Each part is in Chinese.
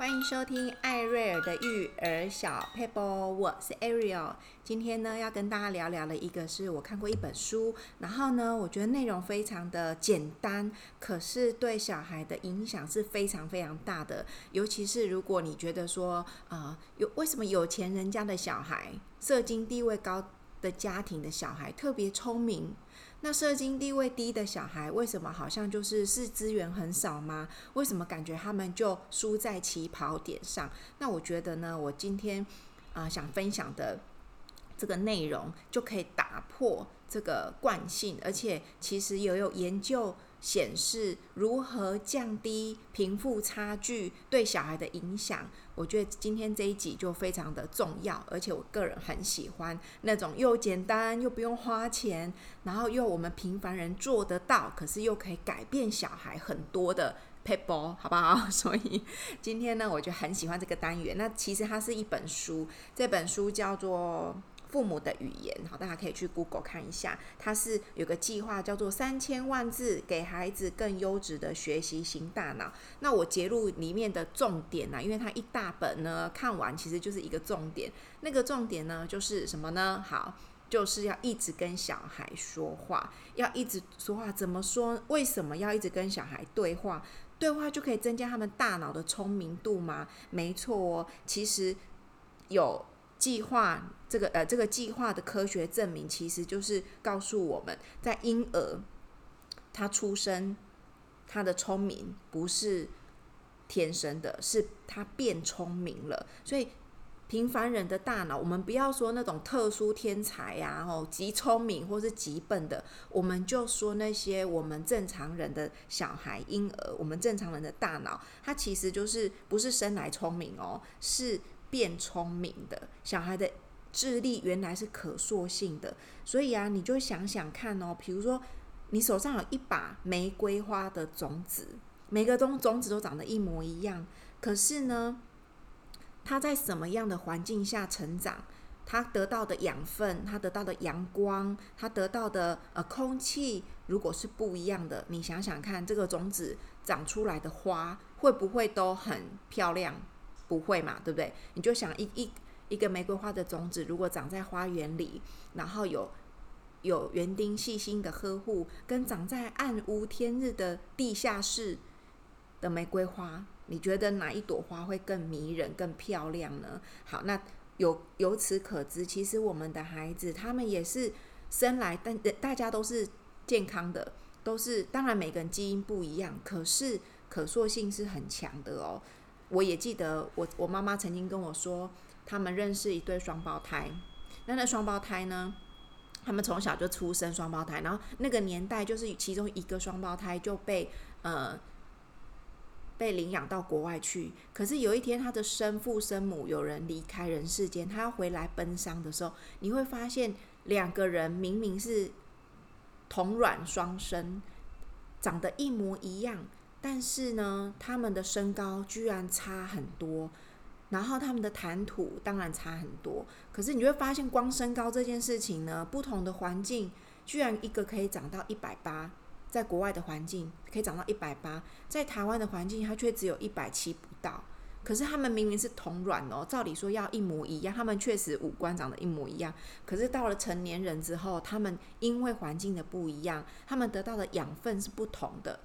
欢迎收听艾瑞尔的育儿小 paper，，我是 Ariel。今天呢，要跟大家聊聊的一个是我看过一本书，然后呢，我觉得内容非常的简单，可是对小孩的影响是非常非常大的。尤其是如果你觉得说，啊、有为什么有钱人家的小孩，社经地位高的家庭的小孩特别聪明？那社经地位低的小孩，为什么好像就是是资源很少吗？为什么感觉他们就输在起跑点上？那我觉得呢，我今天啊、想分享的这个内容，就可以打破这个惯性，而且其实也有研究。显示如何降低贫富差距对小孩的影响，我觉得今天这一集就非常的重要，而且我个人很喜欢那种又简单又不用花钱，然后又我们平凡人做得到，可是又可以改变小孩很多的撇步，好不好？所以今天呢，我就很喜欢这个单元。那其实它是一本书，这本书叫做。父母的语言，好，大家可以去 Google 看一下，它是有个计划叫做三千万字，给孩子更优质的学习型大脑。那我截录里面的重点呢，因为它一大本呢，看完其实就是一个重点。那个重点呢，就是什么呢？好，就是要一直跟小孩说话，要一直说话。怎么说？为什么要一直跟小孩对话？对话就可以增加他们大脑的聪明度吗？没错哦，其实有。计划这个呃，这个计划的科学证明，其实就是告诉我们在婴儿他出生，他的聪明不是天生的，是他变聪明了。所以平凡人的大脑，我们不要说那种特殊天才呀，哦，极聪明或是极笨的，我们就说那些我们正常人的小孩婴儿，我们正常人的大脑，他其实就是不是生来聪明哦，是。变聪明的小孩的智力原来是可塑性的，所以啊，你就想想看哦，比如说你手上有一把玫瑰花的种子，每个种种子都长得一模一样，可是呢，它在什么样的环境下成长，它得到的养分，它得到的阳光，它得到的呃空气，如果是不一样的，你想想看，这个种子长出来的花会不会都很漂亮？不会嘛，对不对？你就想一一一个玫瑰花的种子，如果长在花园里，然后有有园丁细心的呵护，跟长在暗无天日的地下室的玫瑰花，你觉得哪一朵花会更迷人、更漂亮呢？好，那由由此可知，其实我们的孩子他们也是生来，但大家都是健康的，都是当然每个人基因不一样，可是可塑性是很强的哦。我也记得我，我妈妈曾经跟我说，他们认识一对双胞胎。那那双胞胎呢，他们从小就出生双胞胎，然后那个年代就是其中一个双胞胎就被呃被领养到国外去。可是有一天，他的生父生母有人离开人世间，他要回来奔丧的时候，你会发现两个人明明是同卵双生，长得一模一样。但是呢，他们的身高居然差很多，然后他们的谈吐当然差很多。可是你会发现，光身高这件事情呢，不同的环境，居然一个可以长到一百八，在国外的环境可以长到一百八，在台湾的环境，它却只有一百七不到。可是他们明明是同卵哦，照理说要一模一样，他们确实五官长得一模一样。可是到了成年人之后，他们因为环境的不一样，他们得到的养分是不同的。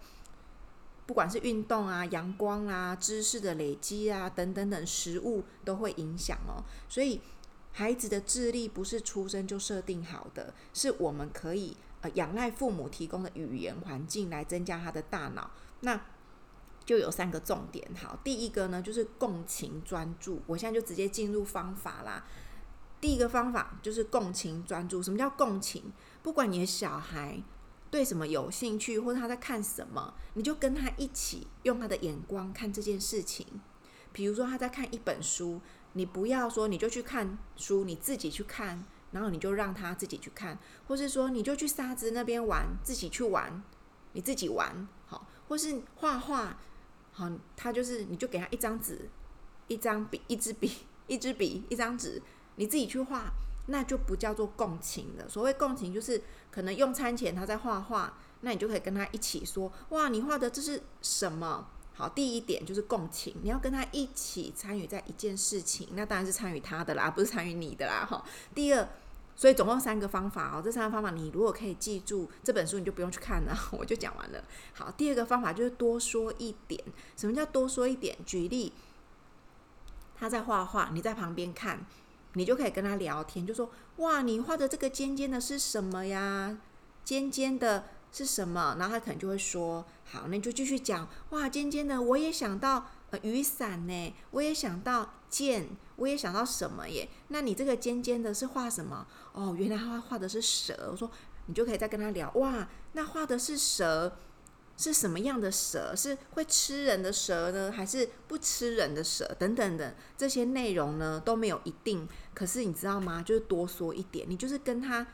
不管是运动啊、阳光啊、知识的累积啊等等等，食物都会影响哦。所以孩子的智力不是出生就设定好的，是我们可以呃仰赖父母提供的语言环境来增加他的大脑。那就有三个重点。好，第一个呢就是共情专注。我现在就直接进入方法啦。第一个方法就是共情专注。什么叫共情？不管你的小孩。对什么有兴趣，或者他在看什么，你就跟他一起用他的眼光看这件事情。比如说他在看一本书，你不要说你就去看书，你自己去看，然后你就让他自己去看，或是说你就去沙子那边玩，自己去玩，你自己玩好，或是画画好，他就是你就给他一张纸、一张笔、一支笔、一支笔、一张纸，你自己去画。那就不叫做共情了。所谓共情，就是可能用餐前他在画画，那你就可以跟他一起说：“哇，你画的这是什么？好，第一点就是共情，你要跟他一起参与在一件事情，那当然是参与他的啦，不是参与你的啦。哈，第二，所以总共三个方法哦，这三个方法你如果可以记住这本书，你就不用去看了，我就讲完了。好，第二个方法就是多说一点。什么叫多说一点？举例，他在画画，你在旁边看，你就可以跟他聊天，就说：哇，你画的这个尖尖的是什么呀？尖尖的。是什么？然后他可能就会说：“好，那你就继续讲。哇，尖尖的，我也想到呃雨伞呢，我也想到剑，我也想到什么耶？那你这个尖尖的是画什么？哦，原来他画的是蛇。我说你就可以再跟他聊。哇，那画的是蛇，是什么样的蛇？是会吃人的蛇呢，还是不吃人的蛇？等等的这些内容呢都没有一定。可是你知道吗？就是多说一点，你就是跟他。”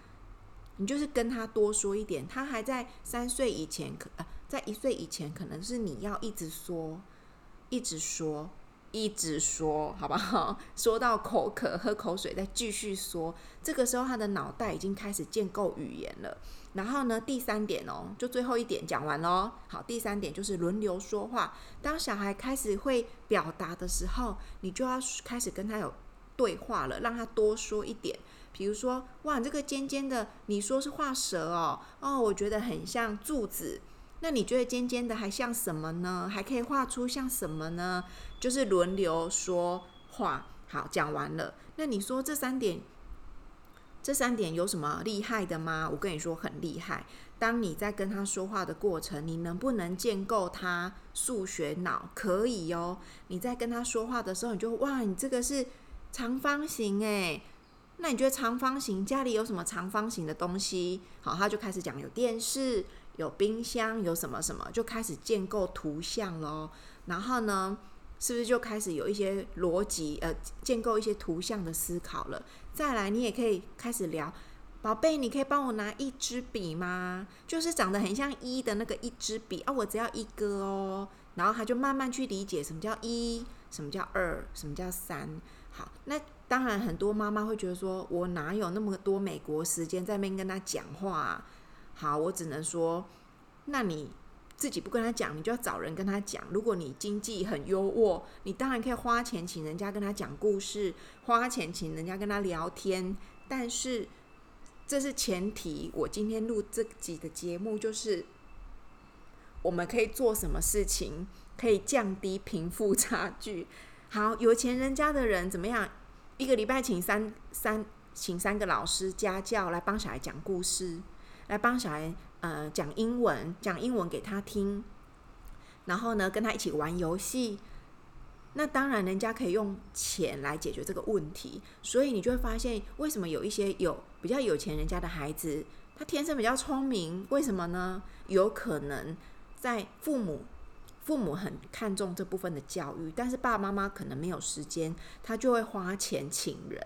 你就是跟他多说一点，他还在三岁以前，可呃，在一岁以前，可能是你要一直说，一直说，一直说，好不好？说到口渴，喝口水，再继续说。这个时候，他的脑袋已经开始建构语言了。然后呢，第三点哦，就最后一点讲完喽。好，第三点就是轮流说话。当小孩开始会表达的时候，你就要开始跟他有对话了，让他多说一点。比如说，哇，这个尖尖的，你说是画蛇哦，哦，我觉得很像柱子。那你觉得尖尖的还像什么呢？还可以画出像什么呢？就是轮流说话。好，讲完了。那你说这三点，这三点有什么厉害的吗？我跟你说很厉害。当你在跟他说话的过程，你能不能建构他数学脑？可以哦。你在跟他说话的时候，你就哇，你这个是长方形诶。那你觉得长方形家里有什么长方形的东西？好，他就开始讲有电视、有冰箱、有什么什么，就开始建构图像咯。然后呢，是不是就开始有一些逻辑？呃，建构一些图像的思考了。再来，你也可以开始聊，宝贝，你可以帮我拿一支笔吗？就是长得很像一的那个一支笔啊，我只要一个哦。然后他就慢慢去理解什么叫一，什么叫二，什么叫三。好，那。当然，很多妈妈会觉得说：“我哪有那么多美国时间在那边跟他讲话？”好，我只能说，那你自己不跟他讲，你就要找人跟他讲。如果你经济很优渥，你当然可以花钱请人家跟他讲故事，花钱请人家跟他聊天。但是这是前提。我今天录这几个节目，就是我们可以做什么事情可以降低贫富差距。好，有钱人家的人怎么样？一个礼拜请三三请三个老师家教来帮小孩讲故事，来帮小孩呃讲英文，讲英文给他听，然后呢跟他一起玩游戏。那当然人家可以用钱来解决这个问题，所以你就会发现为什么有一些有比较有钱人家的孩子，他天生比较聪明，为什么呢？有可能在父母。父母很看重这部分的教育，但是爸爸妈妈可能没有时间，他就会花钱请人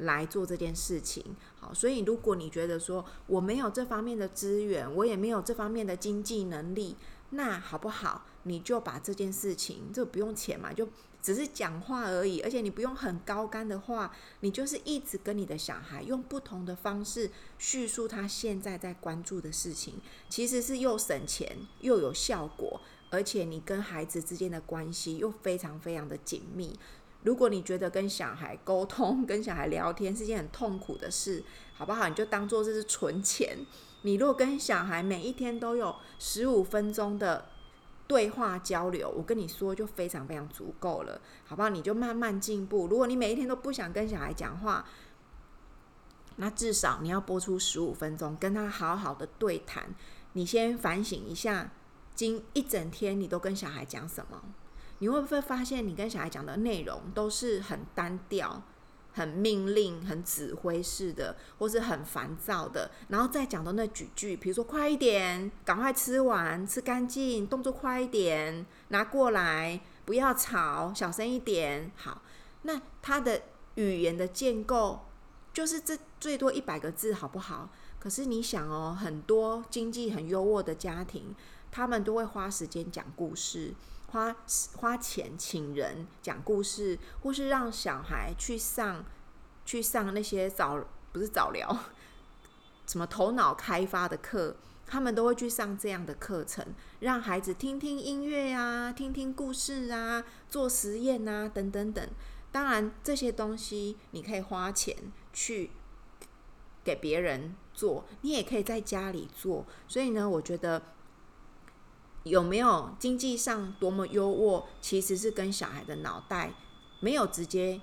来做这件事情。好，所以如果你觉得说我没有这方面的资源，我也没有这方面的经济能力，那好不好？你就把这件事情，这不用钱嘛，就只是讲话而已，而且你不用很高干的话，你就是一直跟你的小孩用不同的方式叙述他现在在关注的事情，其实是又省钱又有效果。而且你跟孩子之间的关系又非常非常的紧密。如果你觉得跟小孩沟通、跟小孩聊天是件很痛苦的事，好不好？你就当做这是存钱。你如果跟小孩每一天都有十五分钟的对话交流，我跟你说就非常非常足够了，好不好？你就慢慢进步。如果你每一天都不想跟小孩讲话，那至少你要播出十五分钟跟他好好的对谈。你先反省一下。今一整天你都跟小孩讲什么？你会不会发现你跟小孩讲的内容都是很单调、很命令、很指挥式的，或是很烦躁的？然后再讲的那几句，比如说快一点，赶快吃完，吃干净，动作快一点，拿过来，不要吵，小声一点。好，那他的语言的建构就是这最多一百个字，好不好？可是你想哦，很多经济很优渥的家庭。他们都会花时间讲故事，花花钱请人讲故事，或是让小孩去上去上那些早不是早疗，什么头脑开发的课，他们都会去上这样的课程，让孩子听听音乐啊，听听故事啊，做实验啊，等等等。当然，这些东西你可以花钱去给别人做，你也可以在家里做。所以呢，我觉得有没有经济上多么优渥，其实是跟小孩的脑袋没有直接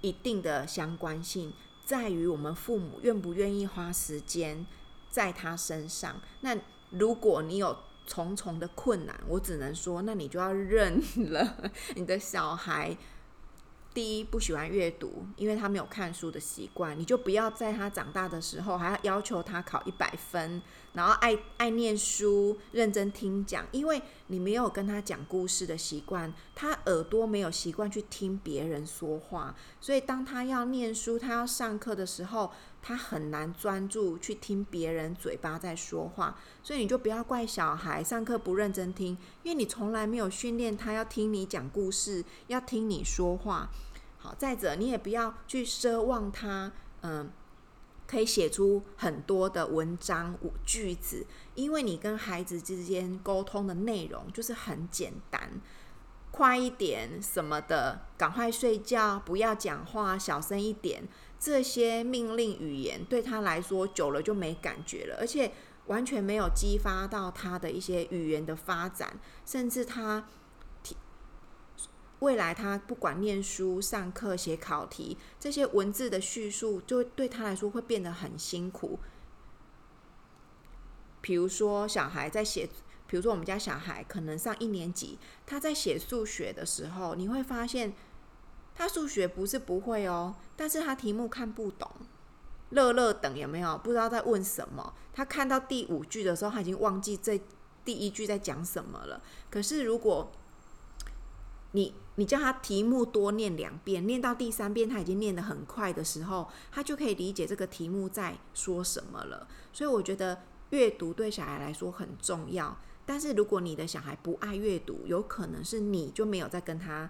一定的相关性，在于我们父母愿不愿意花时间在他身上。那如果你有重重的困难，我只能说，那你就要认了你的小孩。第一，不喜欢阅读，因为他没有看书的习惯，你就不要在他长大的时候还要要求他考一百分，然后爱爱念书、认真听讲，因为你没有跟他讲故事的习惯，他耳朵没有习惯去听别人说话，所以当他要念书、他要上课的时候，他很难专注去听别人嘴巴在说话，所以你就不要怪小孩上课不认真听，因为你从来没有训练他要听你讲故事，要听你说话。好，再者，你也不要去奢望他，嗯，可以写出很多的文章、句子，因为你跟孩子之间沟通的内容就是很简单，快一点什么的，赶快睡觉，不要讲话，小声一点，这些命令语言对他来说久了就没感觉了，而且完全没有激发到他的一些语言的发展，甚至他。未来他不管念书、上课、写考题，这些文字的叙述，就对他来说会变得很辛苦。比如说，小孩在写，比如说我们家小孩可能上一年级，他在写数学的时候，你会发现他数学不是不会哦，但是他题目看不懂，乐乐等有没有？不知道在问什么。他看到第五句的时候，他已经忘记这第一句在讲什么了。可是如果你你叫他题目多念两遍，念到第三遍他已经念得很快的时候，他就可以理解这个题目在说什么了。所以我觉得阅读对小孩来说很重要。但是如果你的小孩不爱阅读，有可能是你就没有在跟他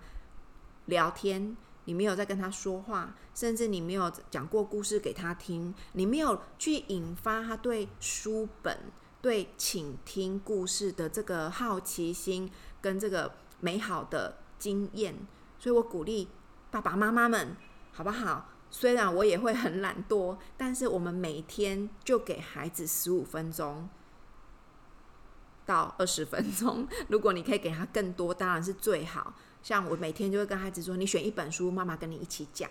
聊天，你没有在跟他说话，甚至你没有讲过故事给他听，你没有去引发他对书本、对倾听故事的这个好奇心跟这个美好的。经验，所以我鼓励爸爸妈妈们，好不好？虽然我也会很懒惰，但是我们每天就给孩子十五分钟到二十分钟。如果你可以给他更多，当然是最好。像我每天就会跟孩子说：“你选一本书，妈妈跟你一起讲，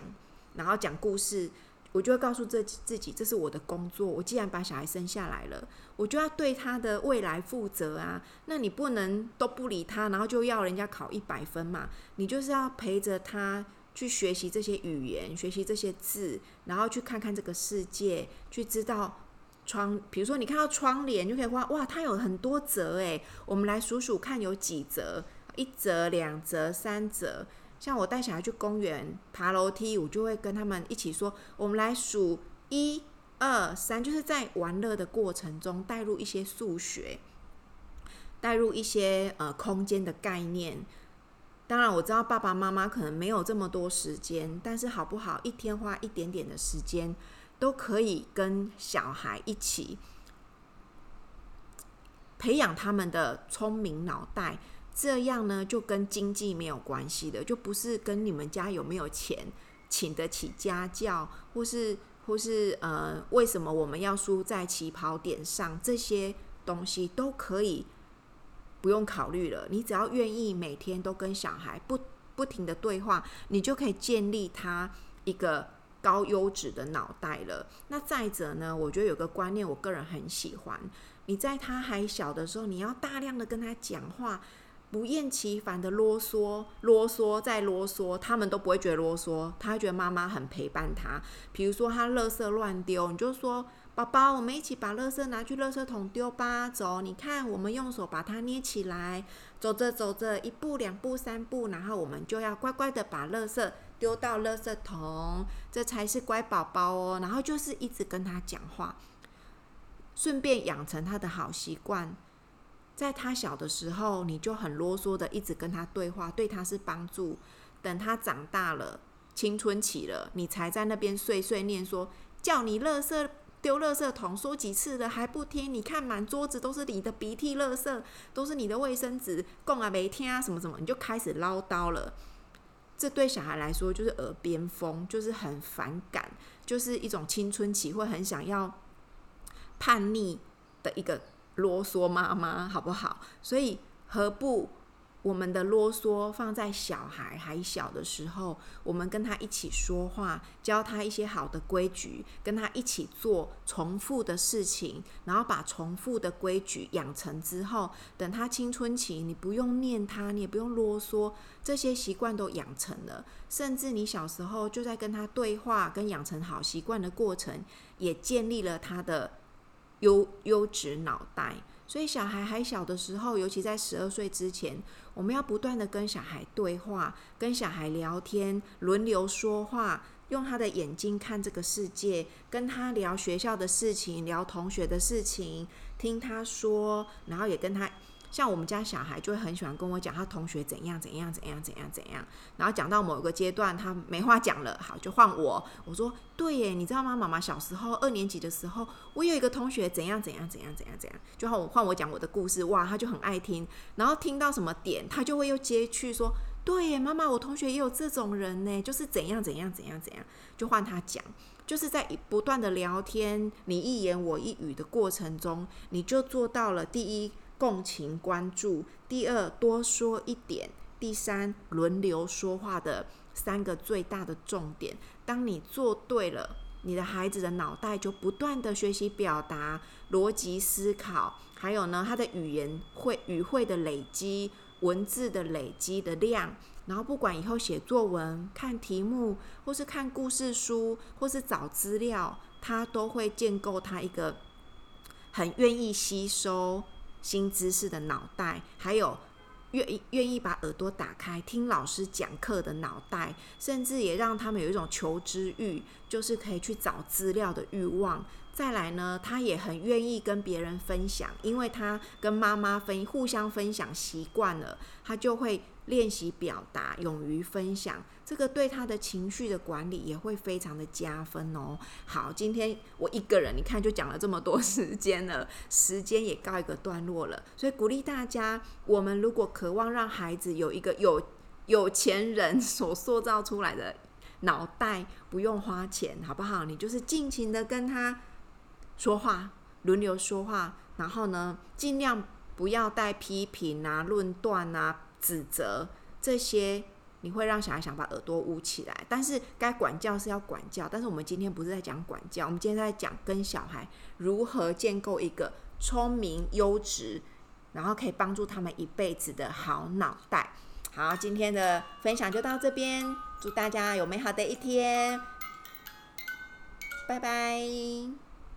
然后讲故事。”我就会告诉自己，自己这是我的工作。我既然把小孩生下来了，我就要对他的未来负责啊。那你不能都不理他，然后就要人家考一百分嘛？你就是要陪着他去学习这些语言，学习这些字，然后去看看这个世界，去知道窗。比如说，你看到窗帘，就可以画哇，它有很多折诶。我们来数数看有几折，一折、两折、三折。像我带小孩去公园爬楼梯，我就会跟他们一起说：“我们来数一二三，就是在玩乐的过程中带入一些数学，带入一些呃空间的概念。当然，我知道爸爸妈妈可能没有这么多时间，但是好不好？一天花一点点的时间，都可以跟小孩一起培养他们的聪明脑袋。”这样呢，就跟经济没有关系的，就不是跟你们家有没有钱，请得起家教，或是或是呃，为什么我们要输在起跑点上？这些东西都可以不用考虑了。你只要愿意每天都跟小孩不不停的对话，你就可以建立他一个高优质的脑袋了。那再者呢，我觉得有个观念，我个人很喜欢。你在他还小的时候，你要大量的跟他讲话。不厌其烦的啰嗦，啰嗦再啰嗦，他们都不会觉得啰嗦，他会觉得妈妈很陪伴他。比如说他垃圾乱丢，你就说：“宝宝，我们一起把垃圾拿去垃圾桶丢吧。”走，你看，我们用手把它捏起来，走着走着，一步两步三步，然后我们就要乖乖的把垃圾丢到垃圾桶，这才是乖宝宝哦。然后就是一直跟他讲话，顺便养成他的好习惯。在他小的时候，你就很啰嗦的一直跟他对话，对他是帮助。等他长大了，青春期了，你才在那边碎碎念说，叫你垃圾丢垃圾桶，说几次了还不听？你看满桌子都是你的鼻涕垃圾，都是你的卫生纸，讲啊没听啊什么什么，你就开始唠叨了。这对小孩来说就是耳边风，就是很反感，就是一种青春期会很想要叛逆的一个啰嗦妈妈，好不好？所以何不？我们的啰嗦放在小孩还小的时候，我们跟他一起说话，教他一些好的规矩，跟他一起做重复的事情，然后把重复的规矩养成之后，等他青春期，你不用念他，你也不用啰嗦，这些习惯都养成了，甚至你小时候就在跟他对话，跟养成好习惯的过程，也建立了他的优优质脑袋。所以小孩还小的时候，尤其在十二岁之前，我们要不断的跟小孩对话，跟小孩聊天，轮流说话，用他的眼睛看这个世界，跟他聊学校的事情，聊同学的事情，听他说，然后也跟他。像我们家小孩就会很喜欢跟我讲他同学怎样怎样怎样怎样怎样，然后讲到某一个阶段他没话讲了，好，就换我。我说对耶，你知道吗？妈妈小时候二年级的时候，我有一个同学怎样怎样怎样怎样怎样，就换我换我讲我的故事，哇，他就很爱听。然后听到什么点，他就会又接去说，对耶，妈妈，我同学也有这种人呢，就是怎样怎样怎样怎样，就换他讲，就是在不断的聊天，你一言我一语的过程中，你就做到了第一。共情关注，第二多说一点，第三轮流说话的三个最大的重点。当你做对了，你的孩子的脑袋就不断的学习表达、逻辑思考，还有呢，他的语言会语汇的累积、文字的累积的量，然后不管以后写作文、看题目，或是看故事书，或是找资料，他都会建构他一个很愿意吸收。新知识的脑袋，还有愿意愿意把耳朵打开听老师讲课的脑袋，甚至也让他们有一种求知欲，就是可以去找资料的欲望。再来呢，他也很愿意跟别人分享，因为他跟妈妈分互相分享习惯了，他就会练习表达，勇于分享。这个对他的情绪的管理也会非常的加分哦。好，今天我一个人，你看就讲了这么多时间了，时间也告一个段落了。所以鼓励大家，我们如果渴望让孩子有一个有有钱人所塑造出来的脑袋，不用花钱，好不好？你就是尽情的跟他。说话，轮流说话，然后呢，尽量不要带批评啊、论断啊、指责这些，你会让小孩想把耳朵捂起来。但是该管教是要管教，但是我们今天不是在讲管教，我们今天在讲跟小孩如何建构一个聪明、优质，然后可以帮助他们一辈子的好脑袋。好，今天的分享就到这边，祝大家有美好的一天，拜拜。